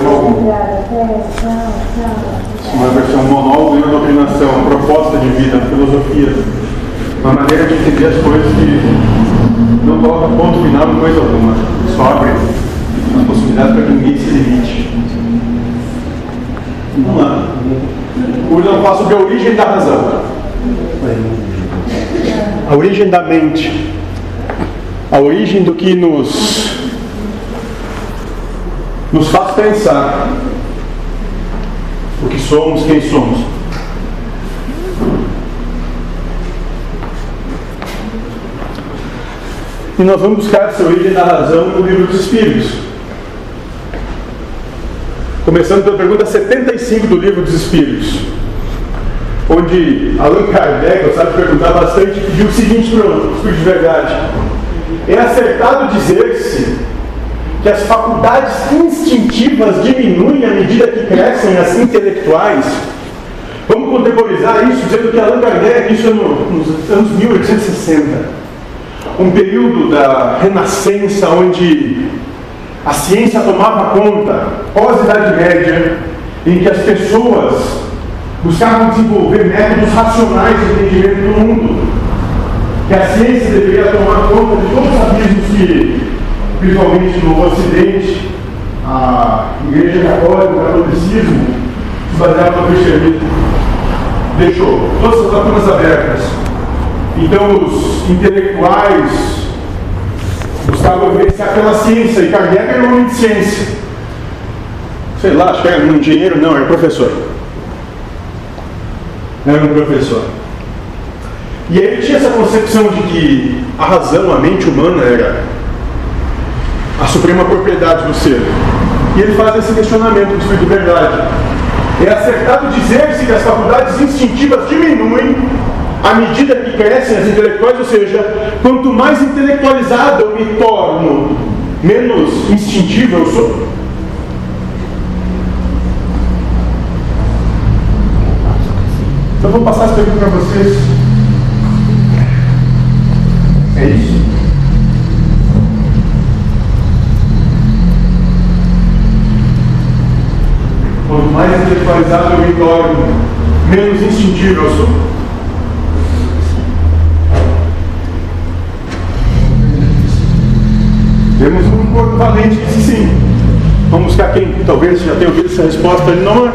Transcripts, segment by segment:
problema algum. Uma versão monólogo e uma doutrinação, proposta de vida, filosofia. Uma maneira de entender as coisas que não coloca ponto final em coisa alguma. Só abre a possibilidade para que ninguém se limite. Vamos lá. Hoje eu falo sobre a origem da razão. A origem da mente. A origem do que nos, nos faz pensar o que somos, quem somos. E nós vamos buscar essa origem da razão no livro dos Espíritos. Começando pela pergunta 75 do livro dos Espíritos, onde Allan Kardec, eu sabe perguntar bastante, pediu o seguinte para o Espírito de Verdade: É acertado dizer-se que as faculdades instintivas diminuem à medida que crescem as intelectuais? Vamos contemporizar isso dizendo que Allan Kardec, isso é no, nos anos 1860, um período da renascença onde a ciência tomava conta, pós-Idade Média, em que as pessoas buscavam desenvolver métodos racionais de entendimento do mundo, que a ciência deveria tomar conta de todos os abismos que, principalmente no Ocidente, a Igreja Católica, o catolicismo, se baseava no cristianismo, deixou todas as lacunas abertas. Então, os intelectuais buscavam vivenciar pela ciência, e Kardec era um homem de ciência. Sei lá, acho que era um engenheiro, não, era professor. Era um professor. E aí ele tinha essa concepção de que a razão, a mente humana era a suprema propriedade do ser. E ele faz esse questionamento do Espírito de Verdade. É acertado dizer-se que as faculdades instintivas diminuem à medida que crescem as intelectuais, ou seja, quanto mais intelectualizado eu me torno, menos instintivo eu sou. Então vou passar essa pergunta para vocês. É isso? Mais intelectualizado eu me torno, menos instintivo eu sou. Temos um corpo valente que disse sim. Vamos buscar quem talvez já tenha ouvido essa resposta. Ele não. O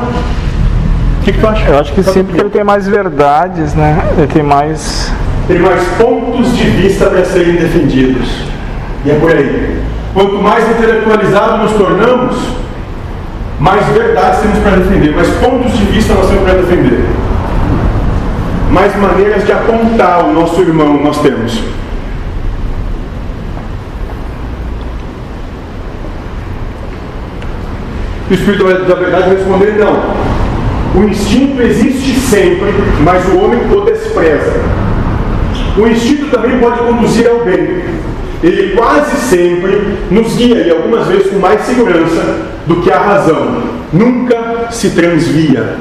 que, que tu acha? Eu acho que sim, porque ele tem mais verdades, né? Ele tem mais. Tem mais pontos de vista para serem defendidos. E é por aí. Quanto mais intelectualizados nos tornamos, mais verdades temos para defender, mais pontos de vista nós temos para defender. Mais maneiras de apontar o nosso irmão nós temos. O Espírito da Verdade vai responder: não. O instinto existe sempre, mas o homem o despreza. O instinto também pode conduzir ao bem. Ele quase sempre nos guia, e algumas vezes com mais segurança do que a razão. Nunca se transvia.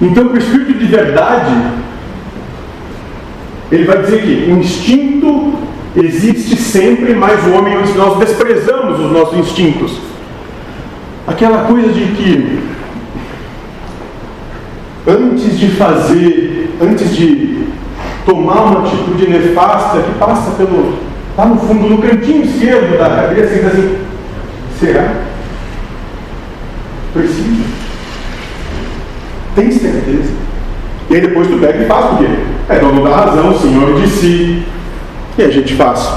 Então, o Espírito de Verdade, ele vai dizer que o instinto existe sempre, mas o homem, nós desprezamos os nossos instintos aquela coisa de que antes de fazer, antes de tomar uma atitude nefasta que passa pelo lá no fundo, no cantinho esquerdo da cabeça, e assim, será? Precisa? Tem certeza? E aí depois tu pega e faz por quê? É dono da razão, senhor de si. E a gente faz.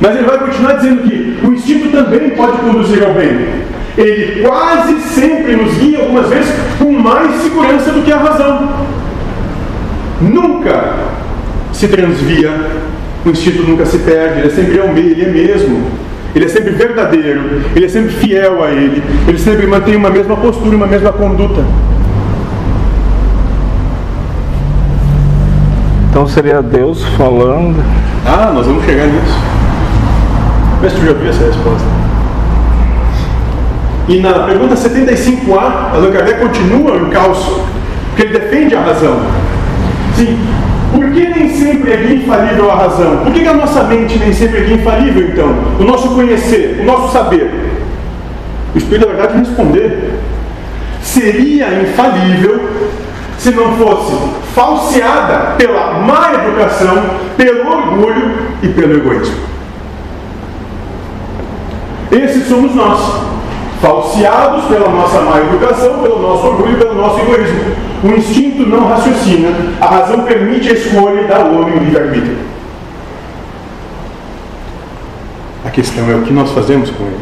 Mas ele vai continuar dizendo que o instinto também pode conduzir ao bem ele quase sempre nos guia, algumas vezes, com mais segurança do que a razão. Nunca se transvia, o instinto nunca se perde, ele é sempre ele é mesmo. Ele é sempre verdadeiro, ele é sempre fiel a ele, ele sempre mantém uma mesma postura, uma mesma conduta. Então seria Deus falando. Ah, nós vamos chegar nisso. Se tu já viu essa resposta. E na pergunta 75A, Allan Kardec continua o encalço, porque ele defende a razão. Sim, por que nem sempre é infalível a razão? Por que, que a nossa mente nem sempre é infalível, então? O nosso conhecer, o nosso saber. o Espírito da Verdade responder. Seria infalível se não fosse falseada pela má educação, pelo orgulho e pelo egoísmo. Esses somos nós, falseados pela nossa má educação, pelo nosso orgulho e pelo nosso egoísmo. O instinto não raciocina, a razão permite a escolha e dá ao homem o livre-arbítrio. A questão é o que nós fazemos com ele.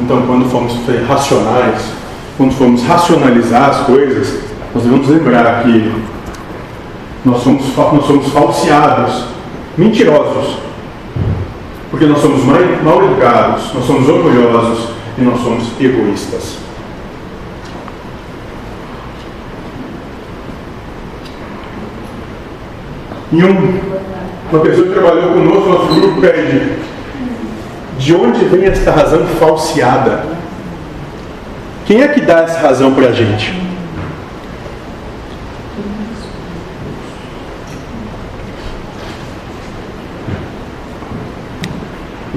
Então, quando formos racionais, quando formos racionalizar as coisas, nós devemos lembrar que nós somos, nós somos falseados, mentirosos, porque nós somos mal educados, nós somos orgulhosos e nós somos egoístas. E um, uma pessoa que trabalhou conosco, nosso grupo pede de onde vem esta razão falseada? Quem é que dá essa razão para a gente?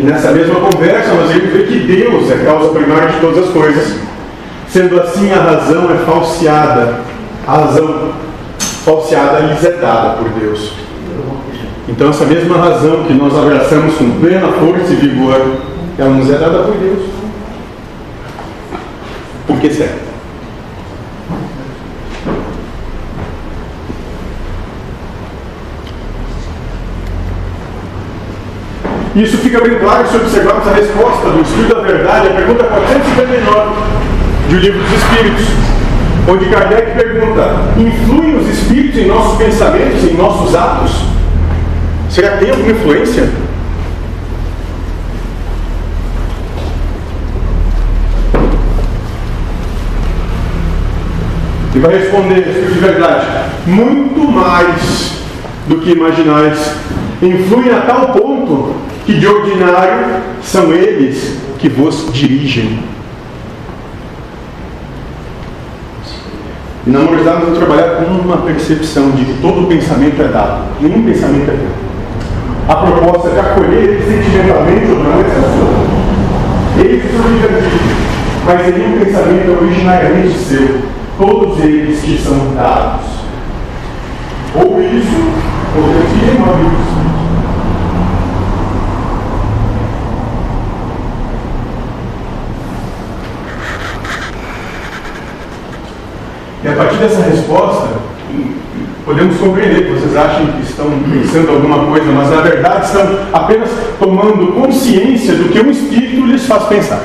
Nessa mesma conversa nós vamos ver que Deus é a causa primária de todas as coisas. Sendo assim, a razão é falseada. A razão falseada lhes é dada por Deus. Então, essa mesma razão que nós abraçamos com plena força e vigor, ela nos é dada por Deus. Por que serve? Isso fica bem claro se observarmos a resposta do Espírito da Verdade, a pergunta 459 do Livro dos Espíritos, onde Kardec pergunta: influem os Espíritos em nossos pensamentos, em nossos atos? Será que tem alguma influência? E vai responder de verdade, muito mais do que imaginais. Influem a tal ponto que de ordinário são eles que vos dirigem. E na humanidade vamos trabalhar com uma percepção de que todo pensamento é dado, nenhum pensamento é dado a proposta de acolher sentimentalmente ou não, essa é sua. Ele se organiza, mas ele é um pensamento originariamente seu. Todos eles que são dados. Ou isso, ou retire uma vida E a partir dessa resposta, podemos compreender que vocês acham que estão pensando alguma coisa, mas na verdade estão apenas tomando consciência do que um espírito lhes faz pensar.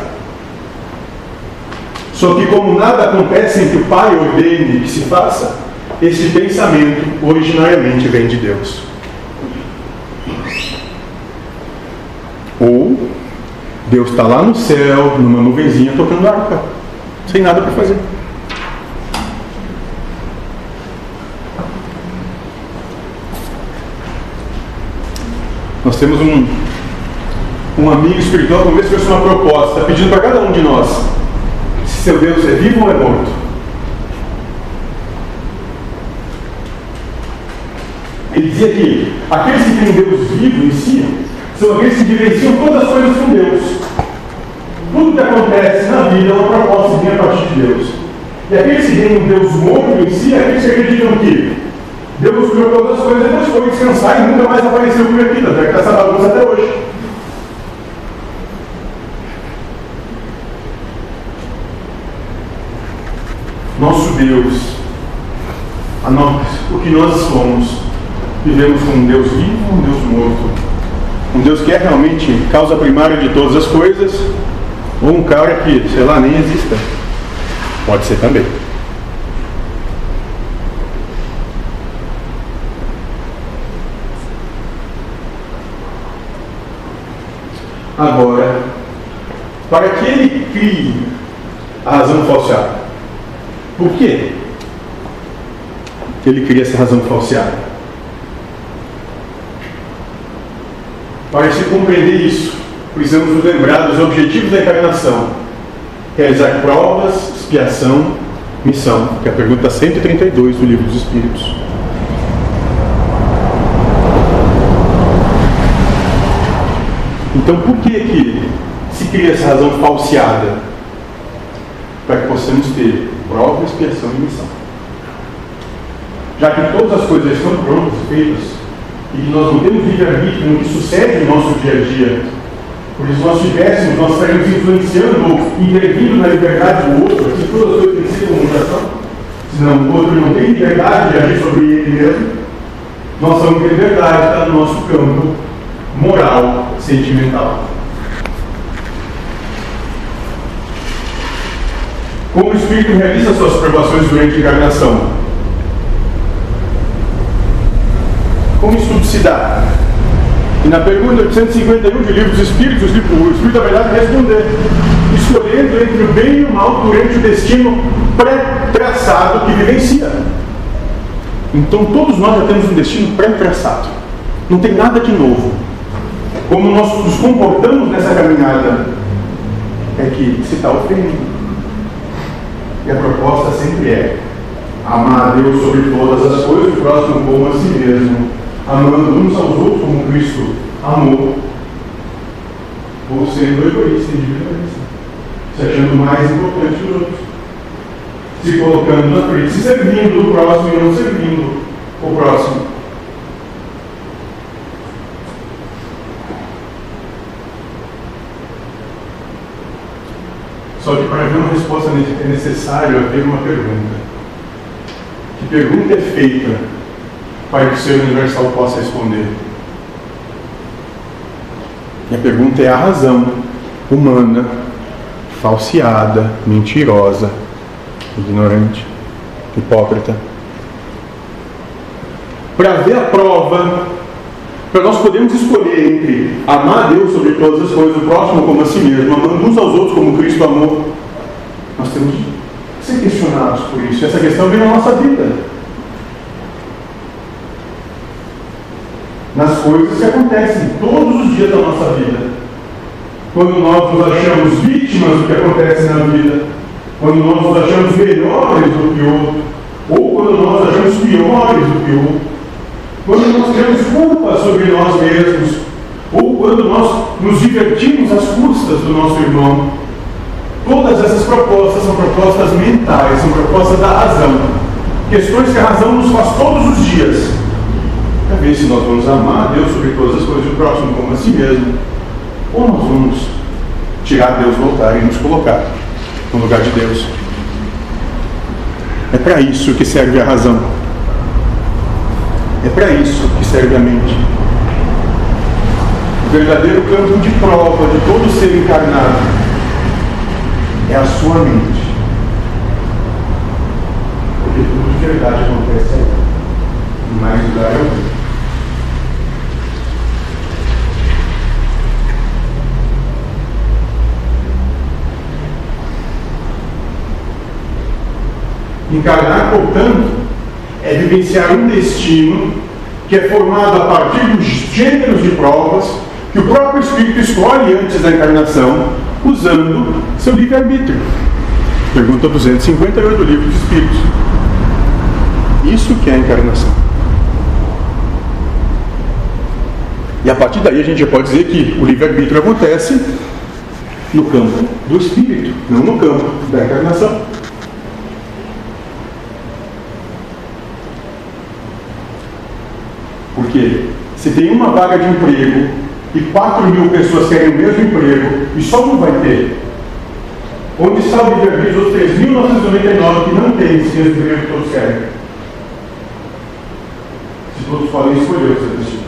Só que, como nada acontece sem que o Pai ordene que se faça, esse pensamento originariamente vem de Deus. Ou Deus está lá no céu, numa nuvenzinha, tocando arca, sem nada para fazer. Nós temos um, um amigo espiritual, talvez fosse uma proposta, pedindo para cada um de nós se seu Deus é vivo ou é morto. Ele dizia que aqueles que têm Deus vivo em si são aqueles que vivenciam todas as coisas com Deus. Tudo que acontece na vida é uma proposta que vem a partir de Deus. E aqueles que têm um Deus morto em si, aqueles que acreditam que Deus criou todas as coisas e depois foi descansar e nunca mais apareceu por aqui, até que essa bagunça até hoje. Nosso Deus, a nós, o que nós somos, vivemos com um Deus vivo, um Deus morto. Um Deus que é realmente causa primária de todas as coisas, ou um cara que, sei lá, nem exista. Pode ser também. Para que ele crie a razão falseada? Por quê? Ele cria essa razão falseada. Para se compreender isso, precisamos nos lembrar dos objetivos da encarnação: realizar provas, expiação missão, que é a pergunta 132 do Livro dos Espíritos. Então, por que, que se cria essa razão falseada? Para que possamos ter prova, expiação e missão. Já que todas as coisas estão prontas, feitas, e nós não temos livre-arbítrio no que sucede no nosso dia a dia, por isso, se nós tivéssemos, nós estaríamos influenciando ou intervindo na liberdade do outro, se todas as coisas têm que ser comunicação, senão o outro não tem liberdade de agir sobre ele mesmo, nós temos liberdade de estar no nosso campo moral, sentimental. Como o espírito realiza suas provações durante a encarnação? Como isso se dá? E na pergunta 851 do Livro dos Espíritos, o Espírito da Verdade responder, escolhendo entre o bem e o mal durante o destino pré-traçado que vivencia. Então todos nós já temos um destino pré-traçado. Não tem nada de novo como nós nos comportamos nessa caminhada, é que se está ofendendo. E a proposta sempre é amar a Deus sobre todas as coisas, o próximo como a si mesmo, amando uns aos outros como Cristo amou, ou sendo egoísta, individualista, se achando mais importante que os outros, se colocando na frente, se servindo o próximo e não servindo o próximo. Só que para ver uma resposta é necessário haver uma pergunta. Que pergunta é feita para que o ser universal possa responder? E a pergunta é a razão humana, falseada, mentirosa, ignorante, hipócrita. Para ver a prova, para nós podermos escolher entre amar a Deus sobre todas as coisas, o próximo como a si mesmo, amando uns aos outros como Cristo amou, nós temos que ser questionados por isso. Essa questão vem na nossa vida. Nas coisas que acontecem todos os dias da nossa vida. Quando nós nos achamos vítimas do que acontece na vida, quando nós nos achamos melhores do que o outro, ou quando nós nos achamos piores do que o outro, quando nós temos culpa sobre nós mesmos, ou quando nós nos divertimos às custas do nosso irmão. Todas essas propostas são propostas mentais, são propostas da razão. Questões que a razão nos faz todos os dias. Para ver se nós vamos amar Deus sobre todas as coisas, o próximo como a si mesmo, ou nós vamos tirar Deus do altar e nos colocar no lugar de Deus. É para isso que serve a razão. É para isso que serve a mente. O verdadeiro campo de prova de todo ser encarnado é a sua mente. Porque tudo de verdade acontece aí. Em mais lugar é o Encarnar, portanto, é vivenciar um destino que é formado a partir dos gêneros de provas que o próprio Espírito escolhe antes da encarnação, usando seu livre-arbítrio. Pergunta 258 do Livro dos Espíritos. Isso que é a encarnação. E a partir daí a gente pode dizer que o livre-arbítrio acontece no campo do espírito, não no campo da encarnação. Porque se tem uma vaga de emprego e 4 mil pessoas querem o mesmo emprego e só um vai ter, onde está o livre-arbítrio dos 3.999 que não tem esse mesmo emprego que todos querem? Se todos podem escolher o seu destino.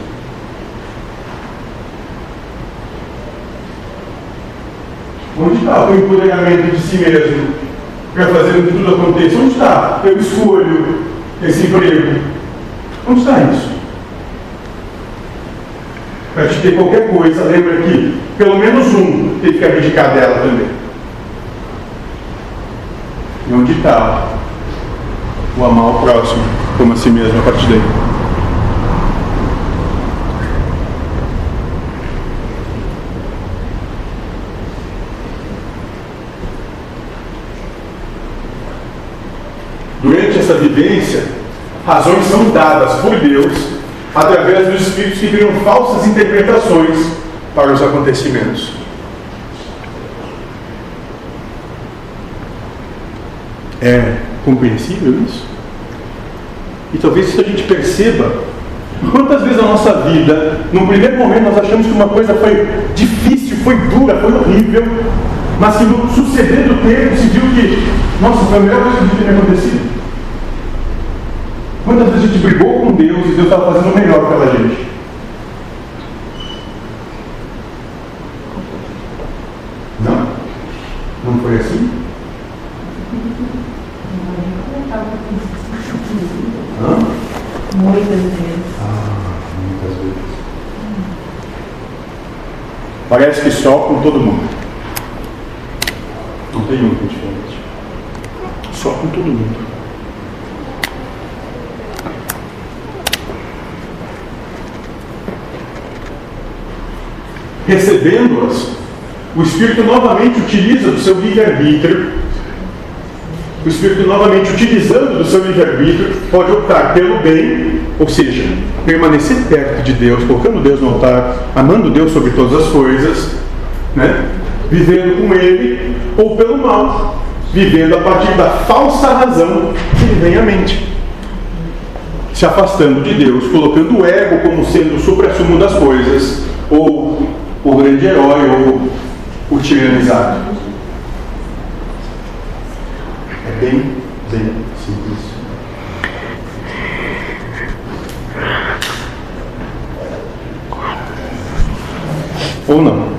Onde está o empoderamento de si mesmo para fazer que tudo aconteça? Onde está? Eu escolho esse emprego. Onde está isso? Para te ter qualquer coisa, lembra que pelo menos um tem que abdicar dela também. E onde está o amar o próximo como a si mesmo a partir daí? essa vivência, razões são dadas por Deus através dos espíritos que criam falsas interpretações para os acontecimentos. É compreensível isso? E talvez isso a gente perceba. Quantas vezes na nossa vida, no primeiro momento, nós achamos que uma coisa foi difícil, foi dura, foi horrível, mas que no suceder do tempo se viu que, nossa, foi a melhor coisa que ter acontecido. Quantas vezes a gente brigou com Deus Deus estava fazendo o melhor pela gente? Não? Não foi assim? Hã? Muitas vezes. Ah, muitas vezes. Parece que só com todo mundo. Não tem um que é diferente. Só com todo mundo. Recebendo-as, o Espírito novamente utiliza do seu livre-arbítrio o Espírito novamente utilizando do seu livre-arbítrio, pode optar pelo bem, ou seja, permanecer perto de Deus, colocando Deus no altar, amando Deus sobre todas as coisas, né? vivendo com Ele, ou pelo mal, vivendo a partir da falsa razão que lhe vem à mente. Se afastando de Deus, colocando o ego como sendo o supra-sumo das coisas, ou o grande herói, ou o tiranizado. É bem, bem simples. Ou não.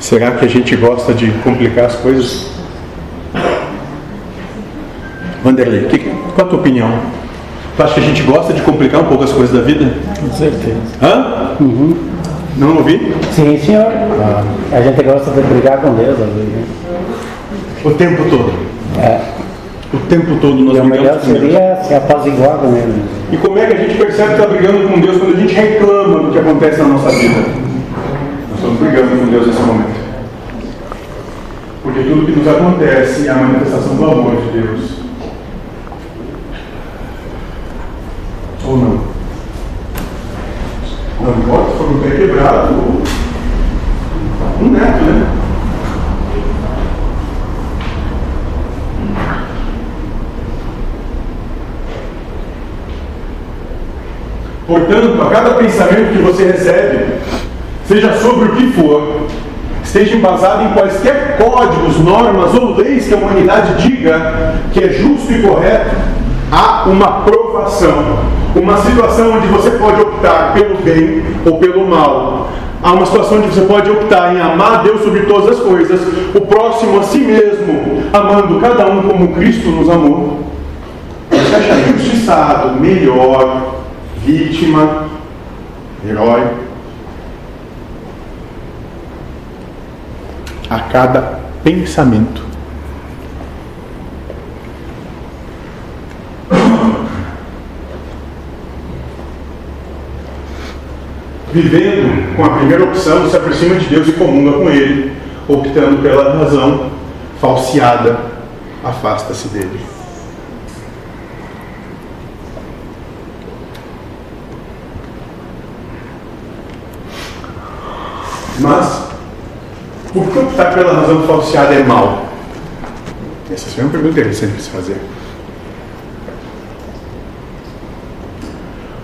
Será que a gente gosta de complicar as coisas? Vanderlei, que, qual a tua opinião? Tu acha que a gente gosta de complicar um pouco as coisas da vida? Com certeza. Hã? Uhum. Não ouvi? Sim, senhor. Ah, a gente gosta de brigar com Deus. né? O tempo todo. É. O tempo todo nós E o melhor brigamos com Deus. seria se apaziguar com ele. E como é que a gente percebe que está brigando com Deus quando a gente reclama do que acontece na nossa vida? Nós estamos brigando com Deus nesse momento. Porque tudo que nos acontece é a manifestação do amor de Deus. Ou não? Não importa se for um pé quebrado um neto, né? Portanto, a cada pensamento que você recebe, seja sobre o que for, esteja embasado em quaisquer códigos, normas ou leis que a humanidade diga que é justo e correto, há uma provação, uma situação onde você pode optar pelo bem ou pelo mal. Há uma situação onde você pode optar em amar Deus sobre todas as coisas, o próximo a si mesmo, amando cada um como Cristo nos amou. Você acha injustiçado, melhor, vítima, herói. A cada pensamento. Vivendo com a primeira opção, se aproxima de Deus e comunga com Ele, optando pela razão falseada, afasta-se dele. Mas, por que optar pela razão falseada é mal? Essa é uma pergunta interessante para se fazer.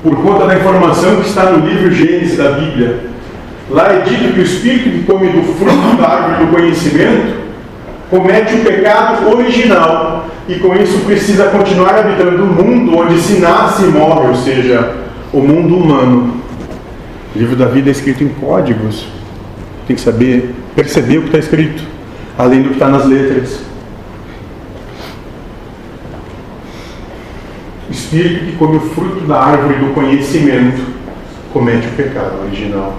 Por conta da informação que está no livro Gênesis da Bíblia, lá é dito que o espírito que come do fruto da árvore do conhecimento comete o pecado original e com isso precisa continuar habitando o mundo onde se nasce e morre, ou seja, o mundo humano. O livro da vida é escrito em códigos, tem que saber perceber o que está escrito, além do que está nas letras. Espírito que come o fruto da árvore do conhecimento comete o pecado original.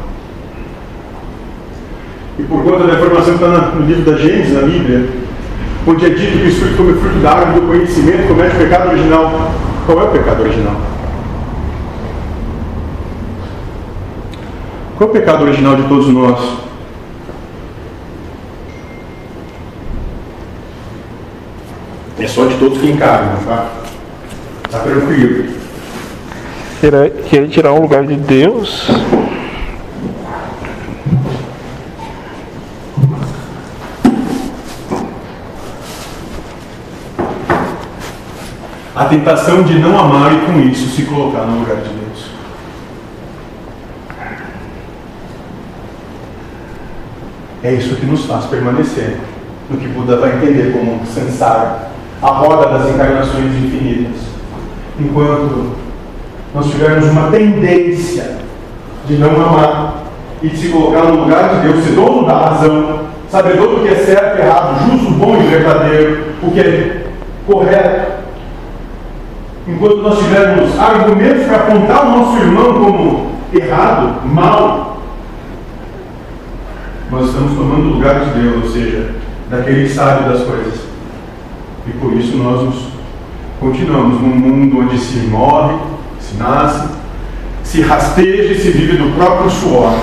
E por conta da informação que está no livro da Gênesis, na Bíblia, onde é dito que o espírito come o fruto da árvore do conhecimento comete o pecado original, qual é o pecado original? Qual é o pecado original de todos nós? É só de todos que encarnam, tá? Tá tranquilo. Querer, querer tirar o lugar de Deus. A tentação de não amar e com isso se colocar no lugar de Deus. É isso que nos faz permanecer no que Buda vai entender como samsara, a roda das encarnações infinitas. Enquanto nós tivermos uma tendência de não amar e de se colocar no lugar de Deus, ser dono da razão, sabedor do que é certo errado, justo, bom e verdadeiro, o que é correto, enquanto nós tivermos argumentos para apontar o nosso irmão como errado, mal, nós estamos tomando o lugar de Deus, ou seja, daquele que sabe das coisas. E por isso nós nos continuamos num mundo onde se morre, se nasce, se rasteja e se vive do próprio suor.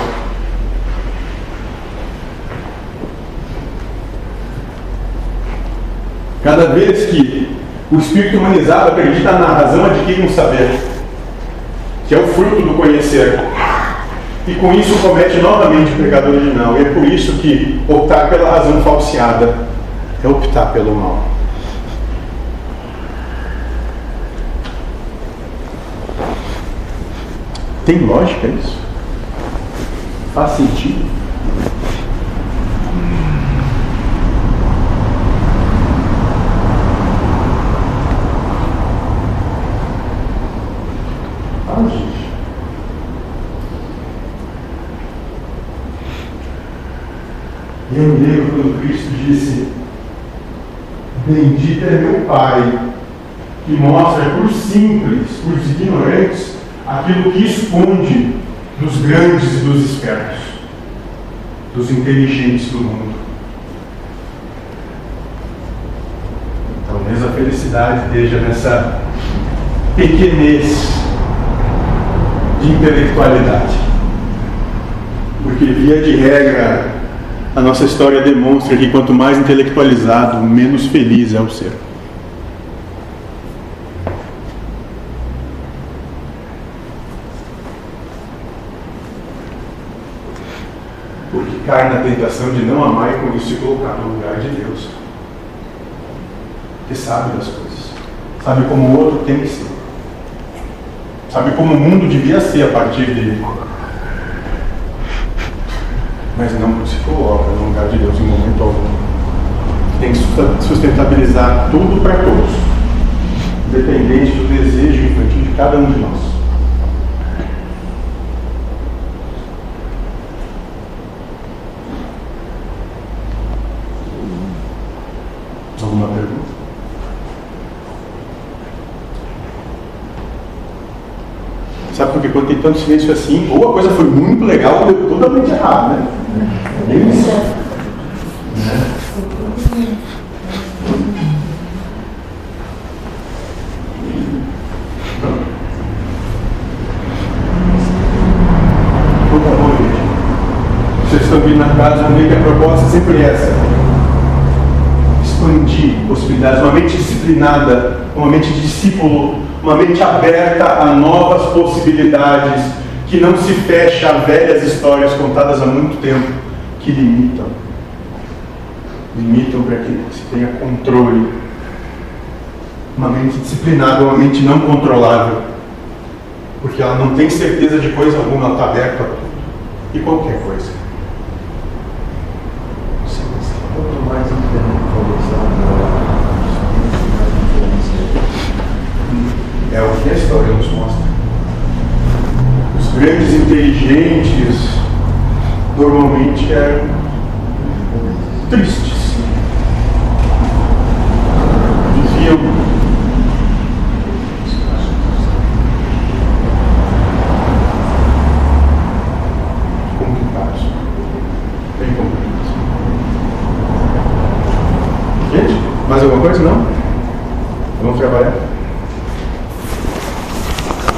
Cada vez que o espírito humanizado acredita na razão, adquire um saber, que é o fruto do conhecer. E com isso comete novamente o pecado original. E é por isso que optar pela razão falseada é optar pelo mal. Tem lógica isso? Faz sentido? Ah, gente. E eu lembro quando Cristo disse: Bendito é meu Pai, que mostra os simples, os ignorantes, aquilo que esconde dos grandes e dos espertos, dos inteligentes do mundo. Talvez a felicidade esteja nessa pequenez de intelectualidade. Porque, via de regra, a nossa história demonstra que quanto mais intelectualizado, menos feliz é o ser. Porque cai na tentação de não amar e com isso se colocar no lugar de Deus. Que sabe das coisas. Sabe como o outro tem que ser. Sabe como o mundo devia ser a partir dele. Mas não se coloca no lugar de Deus em momento algum. Tem que sustentabilizar tudo para todos, independente do desejo infantil de cada um de nós. Alguma pergunta? Sabe por quê? Quando tem tanto silêncio assim, ou a coisa foi muito legal, ou deu totalmente errado, né? É isso. Vocês estão vindo na casa, que a proposta é sempre essa. Expandir possibilidades, uma mente disciplinada, uma mente discípulo, uma mente aberta a novas possibilidades, que não se fecha a velhas histórias contadas há muito tempo, que limitam. Limitam para que se tenha controle. Uma mente disciplinada, uma mente não controlável. Porque ela não tem certeza de coisa alguma, ela está aberta a tudo. E qualquer coisa. Quanto mais intelectualizado, É o que a história nos mostra. Os grandes inteligentes normalmente eram tristes. Viviam mais alguma coisa? Não?